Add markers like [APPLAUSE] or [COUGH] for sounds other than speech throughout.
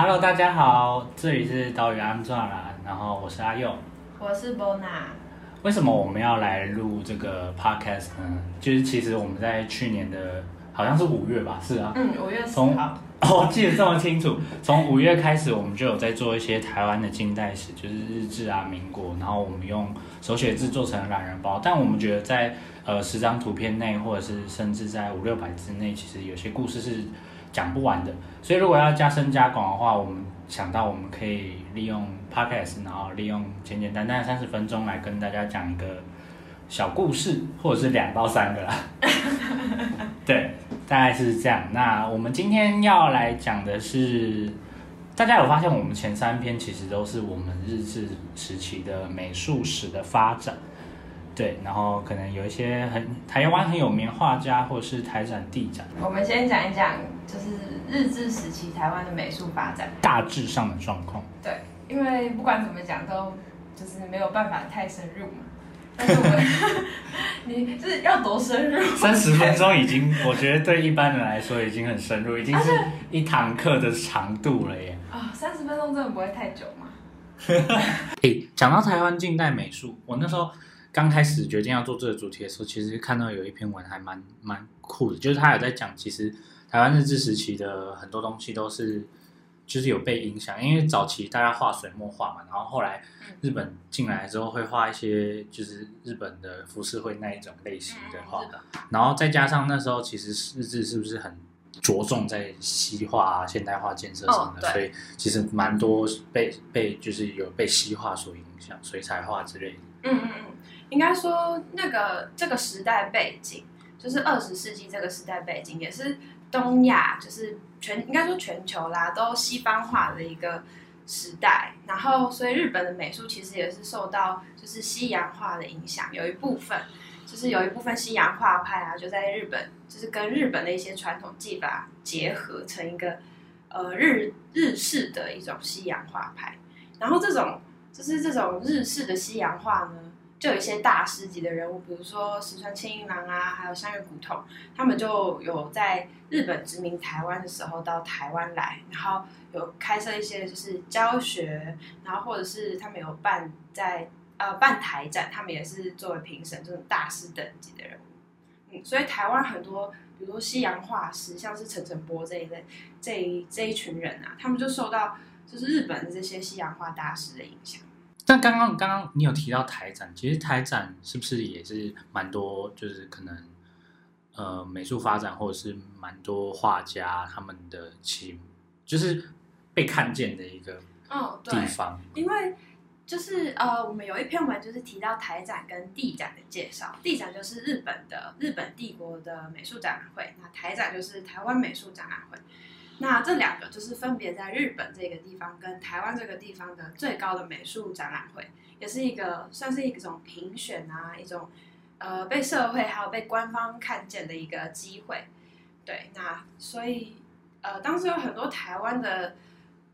Hello，大家好，这里是岛屿安装啦，然后我是阿佑，我是 Bona。为什么我们要来录这个 podcast 呢？就是其实我们在去年的，好像是五月吧，是啊，嗯，五月十号。哦，[LAUGHS] 记得这么清楚。从五月开始，我们就有在做一些台湾的近代史，就是日治啊、民国，然后我们用手写字做成懒人包。但我们觉得在呃十张图片内，或者是甚至在五六百字内，其实有些故事是讲不完的。所以如果要加深加广的话，我们想到我们可以利用 podcast，然后利用简简单单三十分钟来跟大家讲一个小故事，或者是两到三个啦。[LAUGHS] 对。大概是这样。那我们今天要来讲的是，大家有发现我们前三篇其实都是我们日治时期的美术史的发展，对。然后可能有一些很台湾很有名画家，或者是台展、地展。我们先讲一讲，就是日治时期台湾的美术发展大致上的状况。对，因为不管怎么讲，都就是没有办法太深入嘛。但是我们，[LAUGHS] 你就是要多深入？三十分钟已经，我觉得对一般人来说已经很深入，已经是一堂课的长度了耶。啊，三十分钟真的不会太久吗？[LAUGHS] 诶，讲到台湾近代美术，我那时候刚开始决定要做这个主题的时候，其实看到有一篇文还蛮蛮酷的，就是他有在讲，其实台湾日治时期的很多东西都是。就是有被影响，因为早期大家画水墨画嘛，然后后来日本进来之后会画一些就是日本的浮世绘那一种类型的画，然后再加上那时候其实日治是不是很着重在西化啊、现代化建设什么的，所以其实蛮多被被就是有被西化所影响，水彩画之类的。嗯嗯嗯，应该说那个这个时代背景，就是二十世纪这个时代背景也是。东亚就是全应该说全球啦，都西方化的一个时代，然后所以日本的美术其实也是受到就是西洋化的影响，有一部分就是有一部分西洋画派啊，就在日本就是跟日本的一些传统技法结合成一个呃日日式的一种西洋画派，然后这种就是这种日式的西洋画呢。就有一些大师级的人物，比如说石川庆一郎啊，还有山月古桐，他们就有在日本殖民台湾的时候到台湾来，然后有开设一些就是教学，然后或者是他们有办在呃办台展，他们也是作为评审这种大师等级的人物。嗯，所以台湾很多，比如说西洋画师，像是陈澄波这一类这一这一群人啊，他们就受到就是日本的这些西洋画大师的影响。但刚刚刚刚你有提到台展，其实台展是不是也是蛮多，就是可能呃美术发展或者是蛮多画家他们的其就是被看见的一个地方。哦、因为就是呃我们有一篇文就是提到台展跟地展的介绍，地展就是日本的日本帝国的美术展览会，那台展就是台湾美术展览会。那这两个就是分别在日本这个地方跟台湾这个地方的最高的美术展览会，也是一个算是一种评选啊，一种呃被社会还有被官方看见的一个机会。对，那所以呃当时有很多台湾的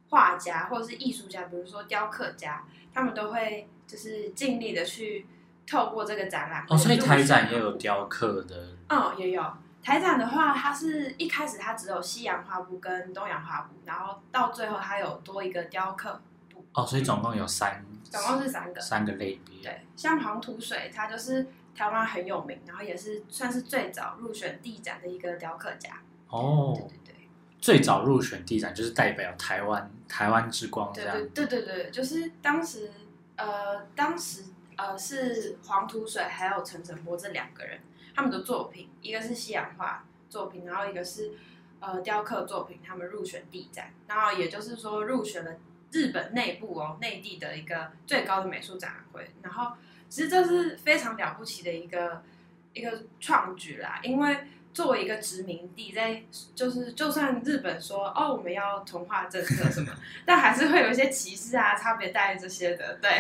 画家或者是艺术家，比如说雕刻家，他们都会就是尽力的去透过这个展览。哦，所以台展也有雕刻的。嗯，也有。台展的话，它是一开始它只有西洋画布跟东洋画布，然后到最后它有多一个雕刻部。哦，所以总共有三，总共是三个，三个类别。对，像黄土水，他就是台湾很有名，然后也是算是最早入选地展的一个雕刻家。哦，对对对，最早入选地展就是代表台湾台湾之光这样。对对对对，就是当时呃当时呃是黄土水还有陈澄波这两个人。他们的作品，一个是西洋画作品，然后一个是呃雕刻作品，他们入选地展，然后也就是说入选了日本内部哦内地的一个最高的美术展览会，然后其实这是非常了不起的一个一个创举啦，因为作为一个殖民地，在就是就算日本说哦我们要同化政策什么，[LAUGHS] 但还是会有一些歧视啊、差别待遇这些的，对，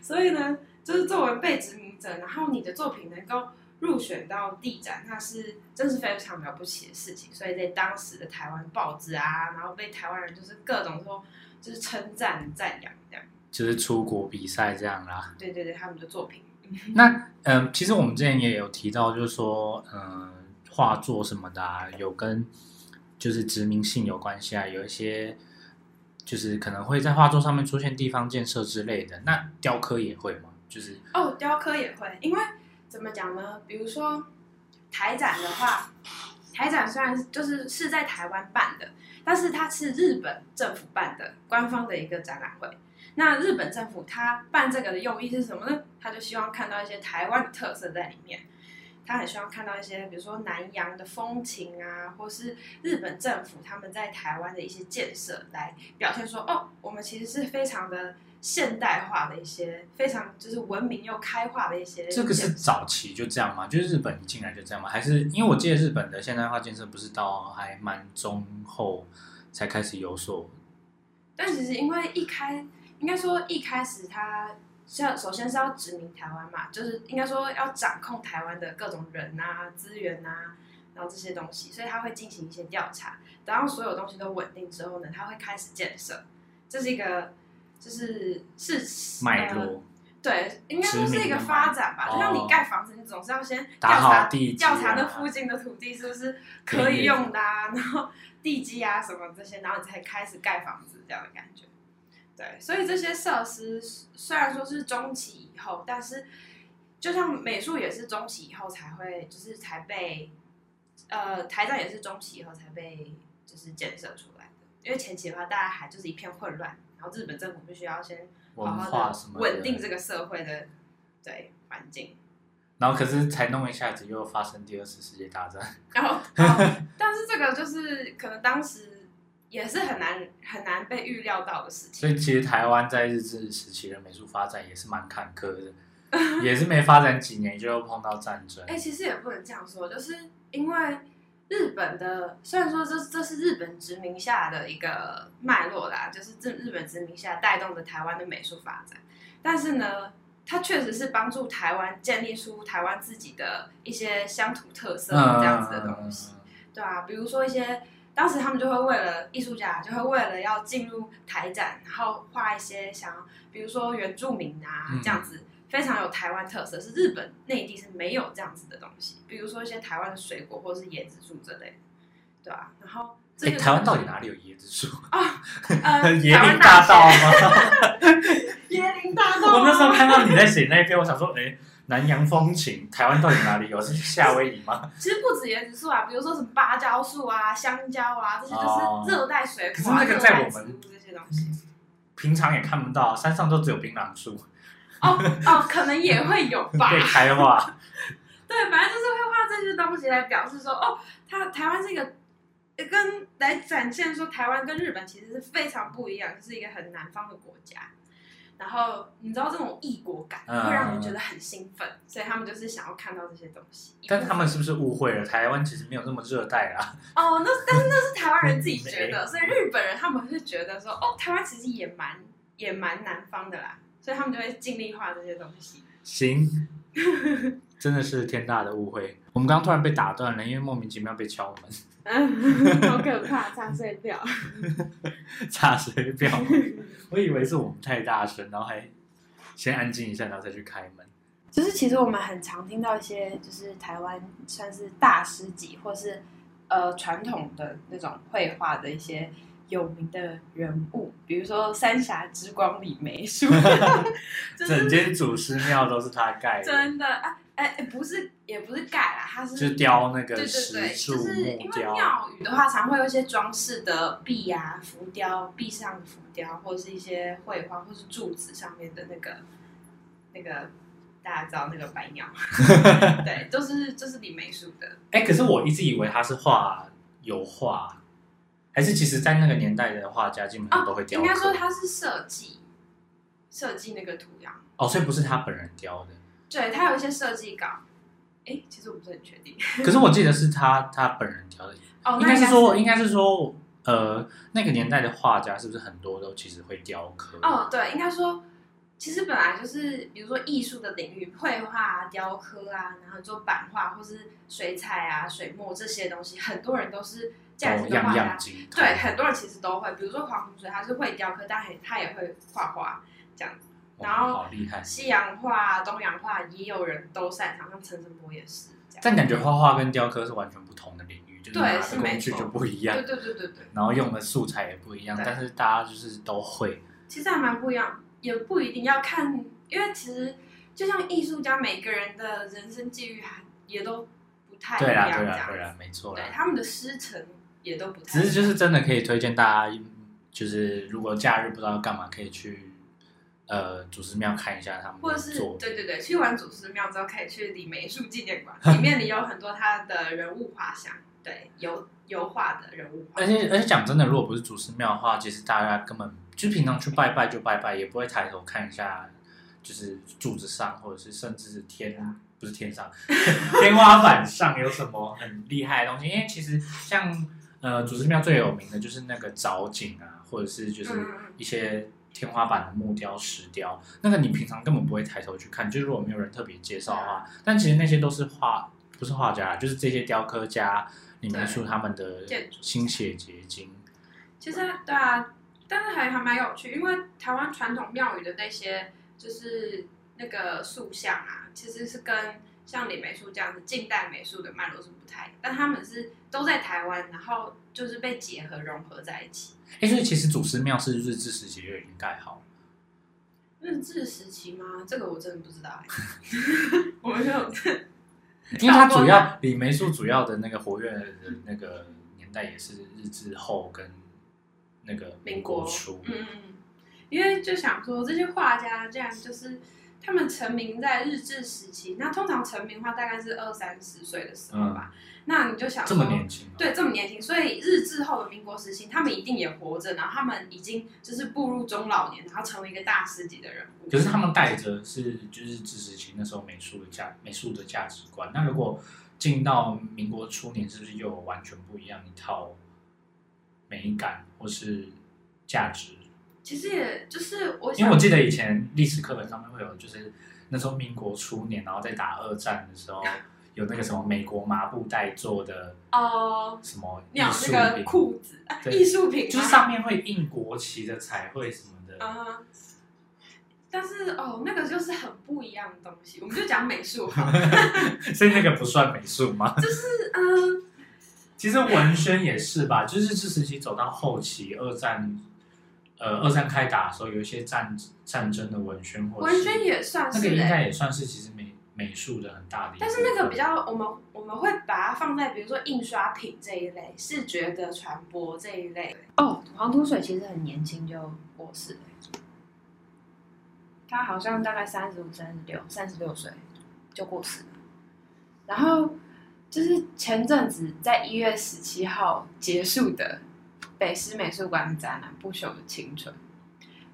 所以呢，就是作为被殖民者，然后你的作品能够。入选到地展，那是真是非常了不起的事情。所以在当时的台湾报纸啊，然后被台湾人就是各种说，就是称赞赞扬这样。就是出国比赛这样啦。对对对，他们的作品。[LAUGHS] 那嗯、呃，其实我们之前也有提到，就是说，嗯、呃，画作什么的、啊，有跟就是殖民性有关系啊，有一些。就是可能会在画作上面出现地方建设之类的。那雕刻也会吗？就是哦，雕刻也会，因为怎么讲呢？比如说台展的话，台展虽然就是是在台湾办的，但是它是日本政府办的官方的一个展览会。那日本政府他办这个的用意是什么呢？他就希望看到一些台湾的特色在里面。他很希望看到一些，比如说南洋的风情啊，或是日本政府他们在台湾的一些建设，来表现说，哦，我们其实是非常的现代化的一些，非常就是文明又开化的一些。这个是早期就这样吗？就是日本一进来就这样吗？还是因为我记得日本的现代化建设不是到还蛮中后才开始有所？但其实因为一开，应该说一开始他。要首先是要殖民台湾嘛，就是应该说要掌控台湾的各种人啊、资源啊，然后这些东西，所以他会进行一些调查。等到所有东西都稳定之后呢，他会开始建设。这是一个，就是是脉络、呃，对，应该说是一个发展吧。就像你盖房子，你总是要先调查调查那附近的土地是不是可以用的啊，然后地基啊什么这些，然后你才开始盖房子这样的感觉。对，所以这些设施虽然说是中期以后，但是就像美术也是中期以后才会，就是才被，呃，台站也是中期以后才被就是建设出来的。因为前期的话，大家还就是一片混乱，然后日本政府必须要先好好的稳定这个社会的对环境。然后可是才弄一下子，又发生第二次世界大战。[LAUGHS] 然后，但是这个就是可能当时。也是很难很难被预料到的事情。所以其实台湾在日治时期的美术发展也是蛮坎坷的，也是没发展几年就碰到战争。哎、欸，其实也不能这样说，就是因为日本的虽然说这这是日本殖民下的一个脉络啦，就是这日本殖民下带动着台湾的美术发展，但是呢，它确实是帮助台湾建立出台湾自己的一些乡土特色这样子的东西，嗯、对啊，比如说一些。当时他们就会为了艺术家，就会为了要进入台展，然后画一些像，比如说原住民啊、嗯、这样子，非常有台湾特色，是日本内地是没有这样子的东西。比如说一些台湾的水果或者是椰子树之类的，对吧、啊？然后，哎、欸，台湾到底哪里有椰子树啊？呃 [LAUGHS] [LAUGHS] 椰林大道吗？椰林大道。我那时候看到你在写那一篇，我想说，哎、欸。南洋风情，台湾到底哪里有？是夏威夷吗？[LAUGHS] 其实不止椰子树啊，比如说什么芭蕉树啊、香蕉啊，这些都是热带水果。可是那个在我们这些东西，平常也看不到，山上都只有槟榔树。哦哦，可能也会有吧。[LAUGHS] 被开化。[LAUGHS] 对，反正就是会画这些东西来表示说，哦，它台湾这个跟来展现说，台湾跟日本其实是非常不一样，就是一个很南方的国家。然后你知道这种异国感会让人觉得很兴奋，嗯、所以他们就是想要看到这些东西。但是他们是不是误会了？台湾其实没有那么热带啊。哦，那但是那是台湾人自己觉得，[LAUGHS] 所以日本人他们是觉得说，哦，台湾其实也蛮也蛮南方的啦，所以他们就会尽力画这些东西。行，真的是天大的误会。我们刚刚突然被打断了，因为莫名其妙被敲门。[LAUGHS] 好可怕！查水表，查水表。我以为是我们太大声，然后还先安静一下，然后再去开门。就是其实我们很常听到一些，就是台湾算是大师级，或是呃传统的那种绘画的一些有名的人物，比如说三峡之光李梅树，[LAUGHS] 就是、整间祖师庙都是他盖的，真的啊。哎、欸，不是，也不是盖啦，他是就雕那个石柱木雕。就是因为庙宇的话，常会有一些装饰的壁啊、浮雕、壁上的浮雕，或者是一些绘画，或是柱子上面的那个那个，大家知道那个白鸟，[LAUGHS] 对，都、就是就是李梅树的。哎、欸，可是我一直以为他是画油画，还是其实在那个年代的画家基本上都会雕、哦。应该说他是设计设计那个图样。哦，所以不是他本人雕的。对，他有一些设计稿，哎，其实我不是很确定。可是我记得是他他本人雕的，哦，应该是说，应该是说，呃，那个年代的画家是不是很多都其实会雕刻？哦，对，应该说，其实本来就是，比如说艺术的领域，绘画啊、雕刻啊，然后做版画或是水彩啊、水墨这些东西，很多人都是这样子的画家。对，很多人其实都会，比如说黄土水，他是会雕刻，但他也会画画这样子。然后，西洋画、东洋画也有人都擅长，像陈澄波也是这样。但感觉画画跟雕刻是完全不同的领域，就是拿的工具就不一样，对对对对对，然后用的素材也不一样，但是大家就是都会。其实还蛮不一样，也不一定要看，因为其实就像艺术家，每个人的人生际遇还也都不太一样，对啦对啦对啦，没错，对他们的师承也都不太。只是就是真的可以推荐大家，就是如果假日不知道要干嘛，可以去。呃，祖师庙看一下他们，或者是对对对，去完祖师庙之后可以去李梅树纪念馆，[LAUGHS] 里面里有很多他的人物画像，对，油油画的人物画。而且而且讲真的，如果不是祖师庙的话，其实大家根本就平常去拜拜就拜拜，也不会抬头看一下，就是柱子上或者是甚至是天不是天上 [LAUGHS] 天花板上有什么很厉害的东西，因为其实像呃祖师庙最有名的就是那个藻井啊，或者是就是一些。天花板的木雕、石雕，那个你平常根本不会抬头去看，就是如果没有人特别介绍的话，但其实那些都是画，不是画家，就是这些雕刻家里面出他们的心血结晶。其实对啊，但是还还蛮有趣，因为台湾传统庙宇的那些就是那个塑像啊，其实是跟像李梅树这样子近代美术的脉络是不太，但他们是都在台湾，然后就是被结合融合在一起。哎，所以其实祖师庙是日治时期就已经盖好。日治时期吗？这个我真的不知道哎。[LAUGHS] 我没有。[LAUGHS] 因为它主要李梅树主要的那个活跃的那个年代也是日治后跟那个民国初。嗯嗯。因为就想说这些画家这样就是。他们成名在日治时期，那通常成名的话大概是二三十岁的时候吧。嗯、那你就想说，这么年轻、啊，对，这么年轻，所以日治后的民国时期，他们一定也活着，然后他们已经就是步入中老年，然后成为一个大师级的人物。可是他们带着是就是日治时期那时候美术的价美术的价值观。那如果进到民国初年，是不是又有完全不一样一套美感或是价值？其实也就是我，因为我记得以前历史课本上面会有，就是那时候民国初年，然后在打二战的时候，有那个什么美国麻布袋做的哦，什么艺术品、那个、裤子、艺术品，就是上面会印国旗的彩绘什么的。嗯，但是哦，那个就是很不一样的东西，我们就讲美术好，[LAUGHS] 所以那个不算美术吗？就是嗯，其实文宣也是吧，就是这时期走到后期二战。呃，二战开打的时候，有一些战战争的文宣，或文宣也算是、欸、那个应该也算是其实美美术的很大的。但是那个比较，我们我们会把它放在比如说印刷品这一类，视觉的传播这一类。哦，黄土水其实很年轻就过世了，他好像大概三十五、三十六、三十六岁就过世了。然后就是前阵子在一月十七号结束的。北师美术馆的展览《不朽的青春》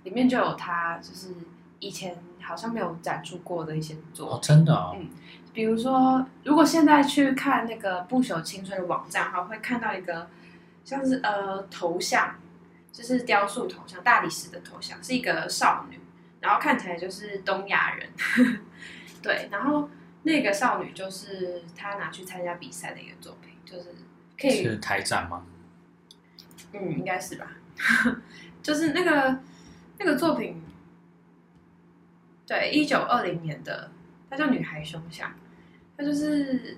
里面就有他，就是以前好像没有展出过的一些作品。哦，真的哦。嗯，比如说，如果现在去看那个《不朽青春》的网站哈，会看到一个像是呃头像，就是雕塑头像，大理石的头像，是一个少女，然后看起来就是东亚人。[LAUGHS] 对，然后那个少女就是他拿去参加比赛的一个作品，就是可以是台展吗？嗯，应该是吧，[LAUGHS] 就是那个那个作品，对，一九二零年的，它叫《女孩胸像》，它就是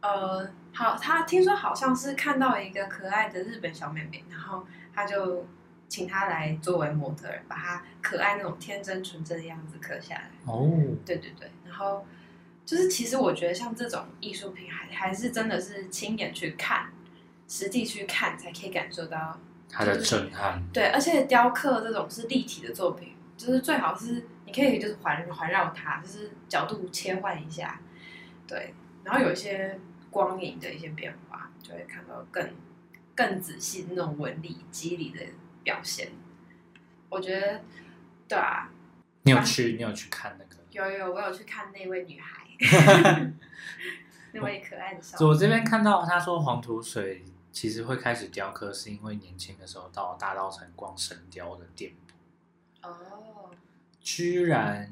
呃，好，他听说好像是看到一个可爱的日本小妹妹，然后他就请她来作为模特儿，把她可爱那种天真纯真的样子刻下来。哦，对对对，然后就是其实我觉得像这种艺术品还，还还是真的是亲眼去看。实地去看才可以感受到它的震撼。对，而且雕刻这种是立体的作品，就是最好是你可以就是环环绕它，就是角度切换一下，对，然后有一些光影的一些变化，就会看到更更仔细那种纹理肌理的表现。我觉得，对啊，你有去，你有去看那个？有有，我有去看那位女孩，[LAUGHS] 那位可爱的少女。我这边看到他说黄土水。其实会开始雕刻，是因为年轻的时候到大稻城逛神雕的店铺。哦，居然，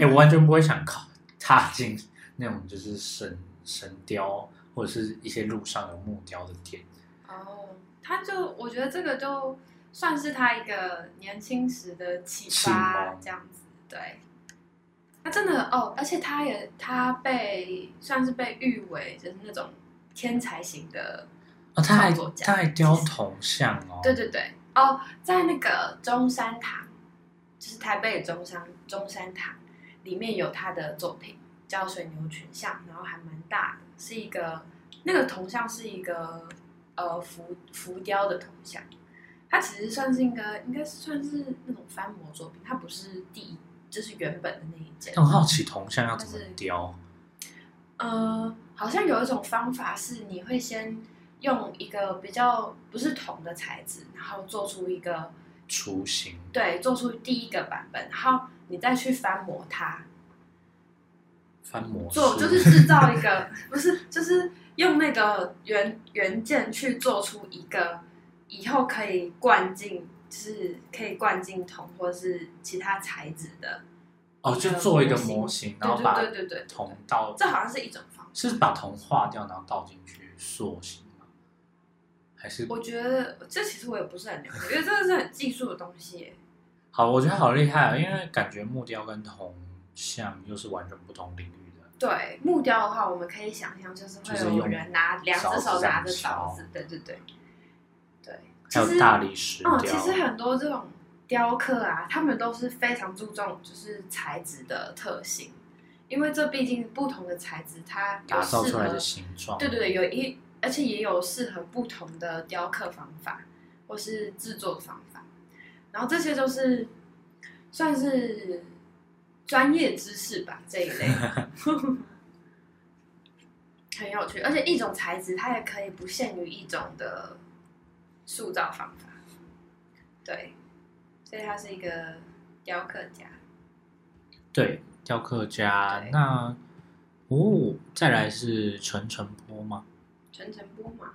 哎，我完全不会想靠踏进那种就是神神雕或者是一些路上有木雕的店。哦，他就我觉得这个就算是他一个年轻时的启发，这样子。对，他真的哦，而且他也他被算是被誉为就是那种。天才型的哦，他还他还雕铜像哦，对对对，哦，在那个中山堂，就是台北的中山中山堂里面有他的作品，叫水牛群像，然后还蛮大的，是一个那个铜像是一个呃浮浮雕的铜像，它其实算是一个应该算是那种翻模作品，它不是第一，就是原本的那一件。很好奇铜像要怎么雕？呃，好像有一种方法是你会先用一个比较不是铜的材质，然后做出一个雏形，对，做出第一个版本，然后你再去翻模它，翻模做就是制造一个 [LAUGHS] 不是，就是用那个原原件去做出一个以后可以灌进，就是可以灌进铜或者是其他材质的。哦，就做一个模型，然后把对对对铜倒，这好像是一种方法，是把铜化掉，然后倒进去塑形吗？还是？我觉得这其实我也不是很了解，因为这个是很技术的东西。[LAUGHS] 好，我觉得好厉害啊！因为感觉木雕跟铜像又是完全不同领域的。对，木雕的话，我们可以想象就是会有人拿两只手拿着勺子，对对对，对。还有大理石雕。嗯，其实很多这种。雕刻啊，他们都是非常注重就是材质的特性，因为这毕竟不同的材质，它有打造出来的形状。对对对，有一而且也有适合不同的雕刻方法或是制作方法，然后这些都是算是专业知识吧这一类，[LAUGHS] 很有趣。而且一种材质它也可以不限于一种的塑造方法，对。所以他是一个雕刻家，对，雕刻家。那哦，再来是陈澄波吗？陈澄波嘛。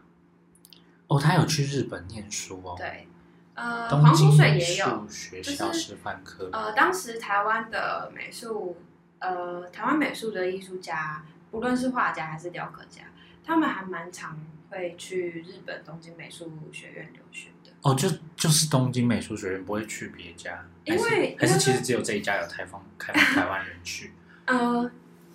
哦，他有去日本念书哦。对，呃，黄土水也有学校师范科。就是、呃，当时台湾的美术，呃，台湾美术的艺术家，不论是画家还是雕刻家，他们还蛮常会去日本东京美术学院留学。哦，就就是东京美术学院不会去别家，因为还是，还是其实只有这一家有台方开放台湾人去。[LAUGHS] 呃，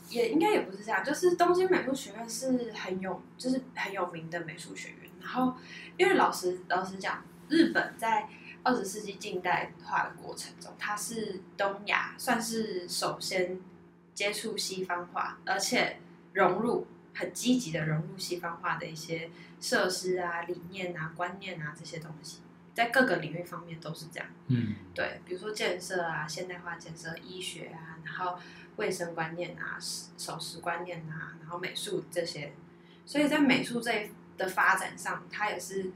也应该也不是这样，就是东京美术学院是很有，就是很有名的美术学院。然后，因为老实老实讲，日本在二十世纪近代化的过程中，它是东亚算是首先接触西方化，而且融入很积极的融入西方化的一些。设施啊、理念啊、观念啊这些东西，在各个领域方面都是这样。嗯，对，比如说建设啊、现代化建设、医学啊，然后卫生观念啊、守时观念啊，然后美术这些，所以在美术这的发展上，它也是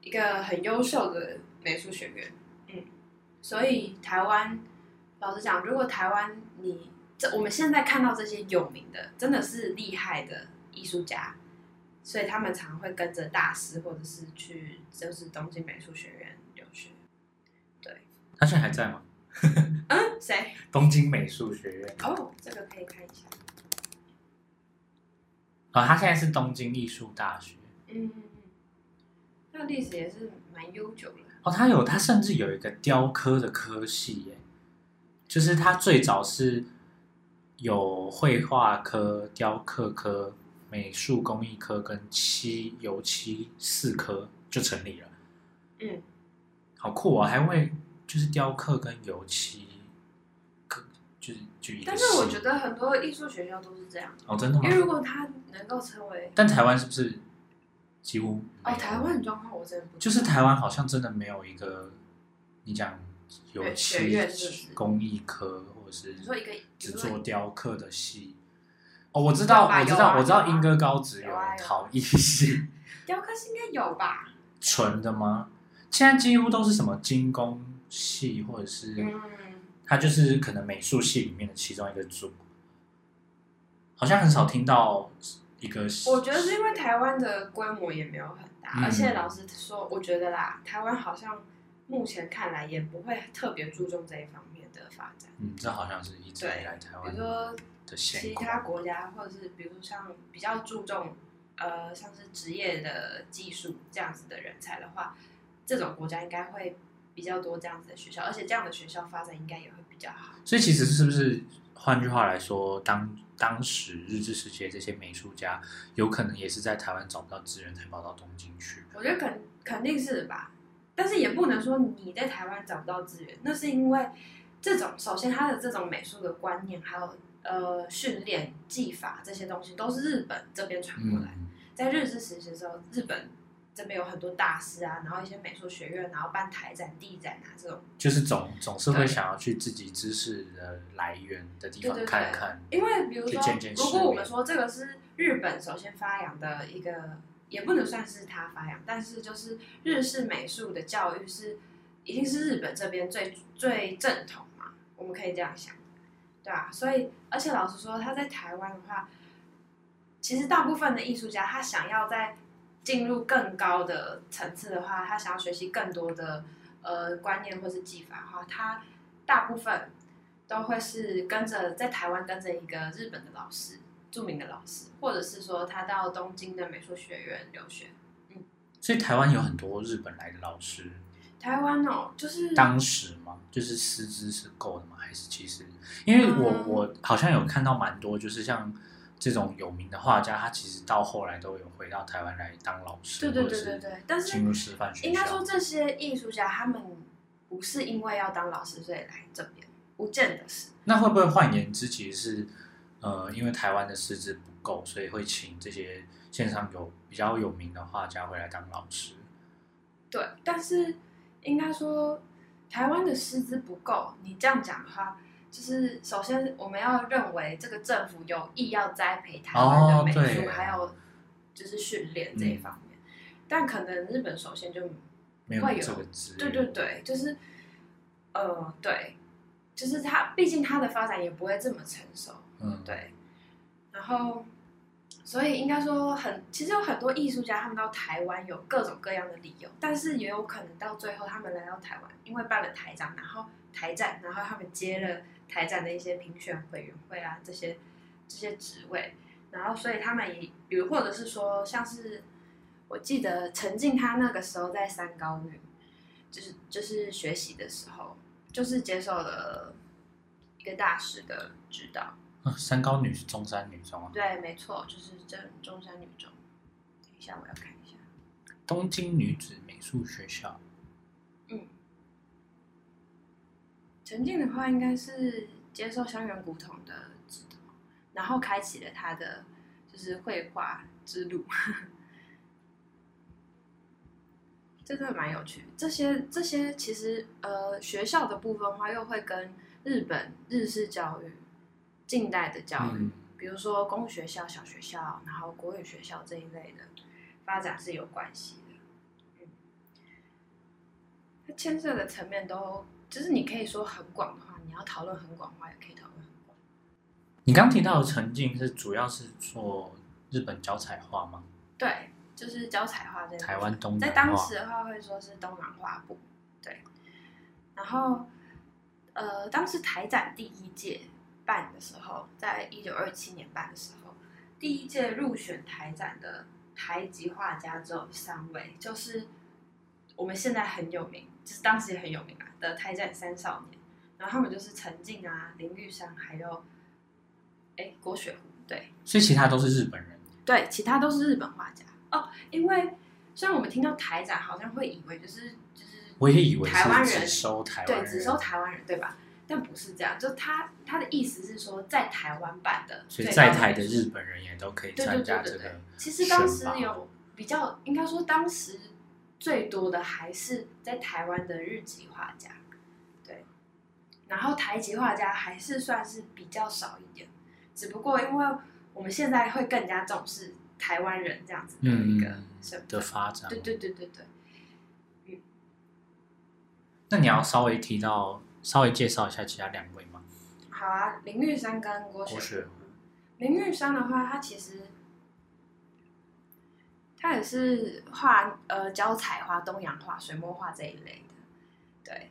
一个很优秀的美术学院。嗯，所以台湾，老实讲，如果台湾你这我们现在看到这些有名的，真的是厉害的艺术家。所以他们常会跟着大师，或者是去就是东京美术学院留学。对，他现在还在吗？[LAUGHS] 嗯，谁？[LAUGHS] 东京美术学院。哦，这个可以看一下。哦，他现在是东京艺术大学。嗯嗯嗯，那历史也是蛮悠久的。哦，他有，他甚至有一个雕刻的科系耶，就是他最早是有绘画科、雕刻科。美术工艺科跟漆油漆四科就成立了，嗯，好酷啊！还会就是雕刻跟油漆，可就是就一个。但是我觉得很多艺术学校都是这样哦，真的吗？因为如果他能够成为，但台湾是不是几乎哦？台湾状况我真的不就是台湾好像真的没有一个你讲油漆工艺科，或是你说一个只做雕刻的系。哦，我知道，我知道，我知道，英歌高职有陶艺系，[LAUGHS] 雕刻系应该有吧？纯的吗？现在几乎都是什么精工系，或者是，嗯，它就是可能美术系里面的其中一个组，好像很少听到一个。我觉得是因为台湾的规模也没有很大，嗯，而且老实说，我觉得啦，台湾好像目前看来也不会特别注重这一方面的发展。嗯，这好像是一直以来台湾，比如说。其他国家，或者是比如像比较注重，呃，像是职业的技术这样子的人才的话，这种国家应该会比较多这样子的学校，而且这样的学校发展应该也会比较好。所以其实是不是换句话来说，当当时日治时期的这些美术家，有可能也是在台湾找不到资源，才跑到东京去。我觉得肯肯定是吧，但是也不能说你在台湾找不到资源，那是因为这种首先他的这种美术的观念，还有呃训练技法这些东西，都是日本这边传过来。嗯、在日治时期的时候，日本。这边有很多大师啊，然后一些美术学院，然后办台展、地展啊，这种就是总总是会想要去自己知识的来源的地方看看。因为比如说，如果我们说这个是日本首先发扬的一个，也不能算是他发扬，但是就是日式美术的教育是一定是日本这边最最正统嘛，我们可以这样想，对啊，所以而且老实说，他在台湾的话，其实大部分的艺术家他想要在进入更高的层次的话，他想要学习更多的呃观念或是技法的话，他大部分都会是跟着在台湾跟着一个日本的老师，著名的老师，或者是说他到东京的美术学院留学。嗯，所以台湾有很多日本来的老师。台湾哦，就是当时吗，就是师资是够的吗？还是其实因为我、嗯、我好像有看到蛮多，就是像。这种有名的画家，他其实到后来都有回到台湾来当老师，对对对对对。但是进入师范学校。应该说，这些艺术家他们不是因为要当老师所以来这边，不见得是。那会不会换言之，其实是呃，因为台湾的师资不够，所以会请这些线上有比较有名的画家回来当老师？对，但是应该说台湾的师资不够，你这样讲的话。就是首先我们要认为这个政府有意要栽培台湾的美术，哦、还有就是训练这一方面，嗯、但可能日本首先就会有，没有这个资源，对对对，就是呃对，就是它毕竟它的发展也不会这么成熟，嗯。对，然后所以应该说很其实有很多艺术家他们到台湾有各种各样的理由，但是也有可能到最后他们来到台湾，因为办了台展，然后台展，然后他们接了。台展的一些评选委员会啊，这些这些职位，然后所以他们也，比如或者是说，像是我记得陈静他那个时候在三高女，就是就是学习的时候，就是接受了一个大师的指导。三高女是中山女中啊？对，没错，就是这中山女中。等一下，我要看一下。东京女子美术学校。嗯陈静的话，应该是接受香元古董的指导，然后开启了他的就是绘画之路。这个蛮有趣。这些这些其实呃学校的部分的话，又会跟日本日式教育、近代的教育，嗯、比如说公学校、小学校，然后国语学校这一类的发展是有关系的。嗯，它牵涉的层面都。就是你可以说很广的话，你要讨论很广的话，也可以讨论很广。你刚提到的陈静是主要是做日本脚彩画吗？对，就是脚彩画这个。台湾东。在当时的话，会说是东南画部。对。然后，呃，当时台展第一届办的时候，在一九二七年办的时候，第一届入选台展的台籍画家只有三位，就是我们现在很有名，就是当时也很有名啊。的台展三少年，然后他们就是陈静啊、林玉山，还有哎郭雪湖，对，所以其他都是日本人，对，其他都是日本画家哦。因为虽然我们听到台展，好像会以为就是就是，我也以为台湾人只收台湾人，对，只收台湾人，对吧？但不是这样，就他他的意思是说，在台湾办的，所以在台的日本人也都可以参加这个。其实当时有比较，应该说当时。最多的还是在台湾的日籍画家，对，然后台籍画家还是算是比较少一点，只不过因为我们现在会更加重视台湾人这样子的一个身份的发展，对对对对对，嗯，那你要稍微提到，稍微介绍一下其他两位吗？好啊，林玉山跟郭雪。林玉山的话，他其实。他也是画呃胶彩画、东洋画、水墨画这一类的，对。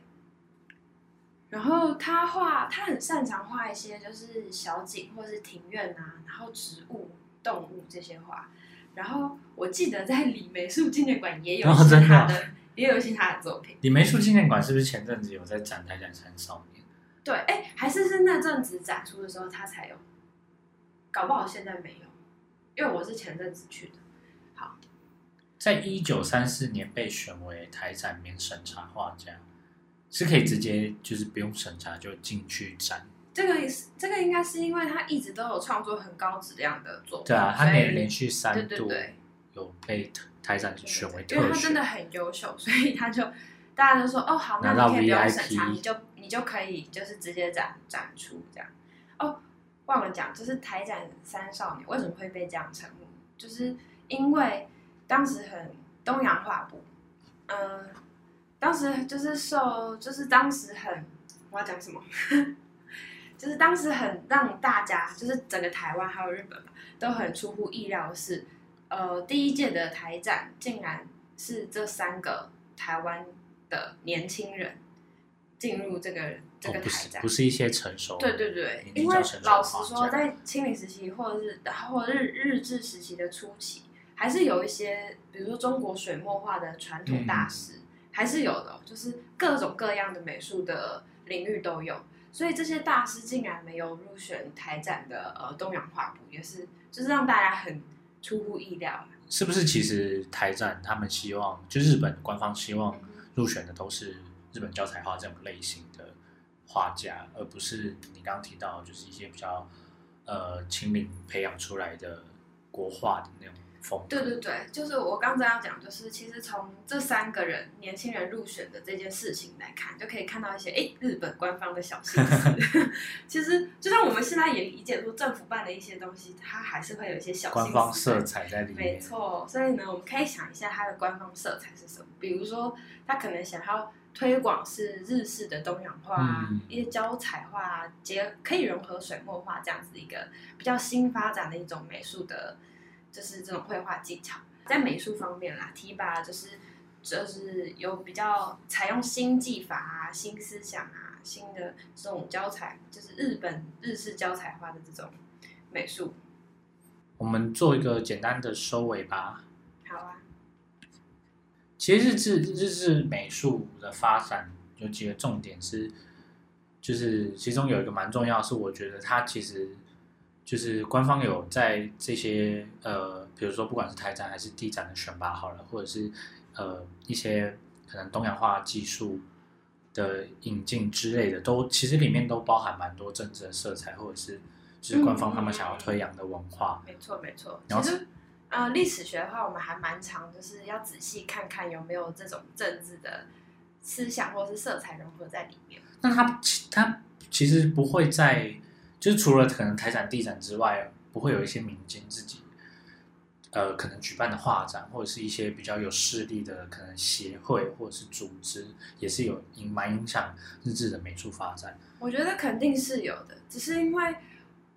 然后他画，他很擅长画一些就是小景或是庭院啊，然后植物、动物这些画。然后我记得在李梅树纪念馆也有一些他的，也有一些他的作品。李梅树纪念馆是不是前阵子有在展台展三少年？对，哎，还是是那阵子展出的时候他才有，搞不好现在没有，因为我是前阵子去的。好，在一九三四年被选为台展免审查画家，是可以直接就是不用审查就进去展。这个这个应该是因为他一直都有创作很高质量的作品。对啊，他连连续三度有被台展选为特选，因为他真的很优秀，所以他就大家都说哦好，那你可以不用审查，你就你就可以就是直接展展出这样。哦，忘了讲，就是台展三少年为什么会被这样称呼，就是因为当时很东洋画布，嗯、呃，当时就是受，就是当时很我要讲什么？就是当时很让大家，就是整个台湾还有日本嘛，都很出乎意料的是，呃，第一届的台展竟然是这三个台湾的年轻人进入这个这个台展，不是一些成熟，对对对，因为老实说，在清领时期或者是或日日治时期的初期，还是有一些，比如说中国水墨画的传统大师，还是有的，就是各种各样的美术的领域都有。所以这些大师竟然没有入选台展的呃东洋画布，也是就是让大家很出乎意料。是不是？其实台展他们希望，就日本官方希望入选的都是日本教材画这种类型的画家，而不是你刚刚提到就是一些比较呃亲民培养出来的国画的那种。对对对，就是我刚刚这样讲，就是其实从这三个人年轻人入选的这件事情来看，就可以看到一些哎日本官方的小心思。[LAUGHS] 其实就像我们现在也理解说，政府办的一些东西，它还是会有一些小。官方色彩在里面。没错，所以呢，我们可以想一下它的官方色彩是什么？比如说，他可能想要推广是日式的东洋画，嗯、一些胶彩画结可以融合水墨画这样子一个比较新发展的一种美术的。就是这种绘画技巧，在美术方面啦，提拔就是就是有比较采用新技法啊、新思想啊、新的这种教材，就是日本日式教材化的这种美术。我们做一个简单的收尾吧。好啊。其实日治日治美术的发展有几个重点是，就是其中有一个蛮重要，是我觉得它其实。就是官方有在这些呃，比如说不管是台展还是地展的选拔好了，或者是呃一些可能东洋化技术的引进之类的，都其实里面都包含蛮多政治的色彩，或者是就是官方他们想要推扬的文化。没错、嗯、没错。然后其实呃历史学的话，我们还蛮常就是要仔细看看有没有这种政治的思想或者是色彩融合在里面。那他他其实不会在。就是除了可能台展、地展之外，不会有一些民间自己，呃，可能举办的画展，或者是一些比较有势力的可能协会或者是组织，也是有影蛮影响日治的美术发展。我觉得肯定是有的，只是因为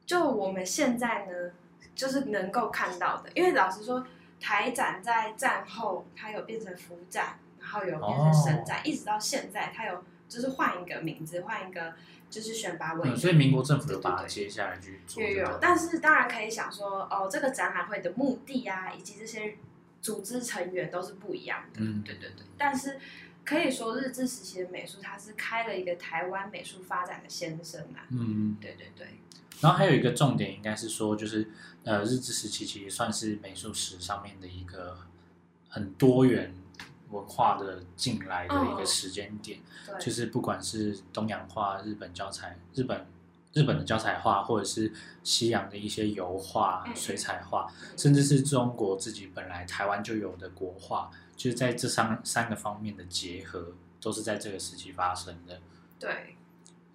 就我们现在呢，就是能够看到的，因为老实说，台展在战后它有变成府展，然后有变成省展，哦、一直到现在它有就是换一个名字，换一个。就是选拔委员、嗯，所以民国政府有把它接下来去做、这个。有有，但是当然可以想说，哦，这个展览会的目的啊，以及这些组织成员都是不一样的。嗯，对对对。但是可以说，日治时期的美术，它是开了一个台湾美术发展的先声啊。嗯，对对对。然后还有一个重点，应该是说，就是呃，日治时期其实算是美术史上面的一个很多元。文化的进来的一个时间点，哦、就是不管是东洋画、日本教材、日本日本的教材画，或者是西洋的一些油画、水彩画，嗯、甚至是中国自己本来台湾就有的国画，就是在这三三个方面的结合，都是在这个时期发生的。对，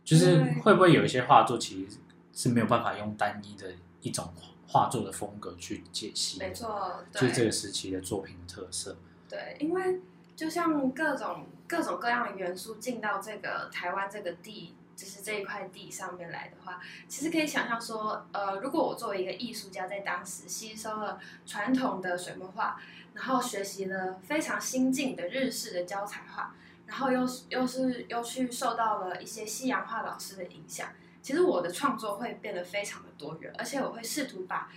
就是会不会有一些画作其实是没有办法用单一的一种画作的风格去解析？没错，就是这个时期的作品的特色。对，因为就像各种各种各样的元素进到这个台湾这个地，就是这一块地上面来的话，其实可以想象说，呃，如果我作为一个艺术家，在当时吸收了传统的水墨画，然后学习了非常新进的日式的教材画，然后又又是又去受到了一些西洋画老师的影响，其实我的创作会变得非常的多元，而且我会试图把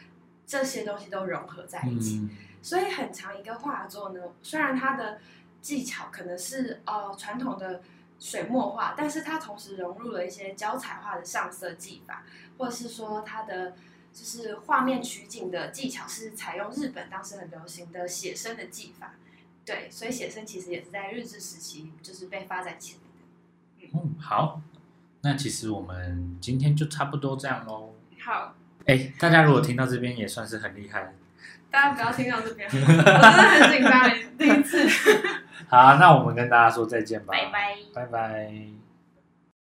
这些东西都融合在一起。嗯所以很长一个画作呢，虽然它的技巧可能是呃传统的水墨画，但是它同时融入了一些胶彩画的上色技法，或者是说它的就是画面取景的技巧是采用日本当时很流行的写生的技法。对，所以写生其实也是在日治时期就是被发展起来的。嗯，好，那其实我们今天就差不多这样喽。好，哎，大家如果听到这边也算是很厉害。大家不要听到这边，我真的很紧张，第一次。[LAUGHS] 好，那我们跟大家说再见吧。拜拜，拜拜。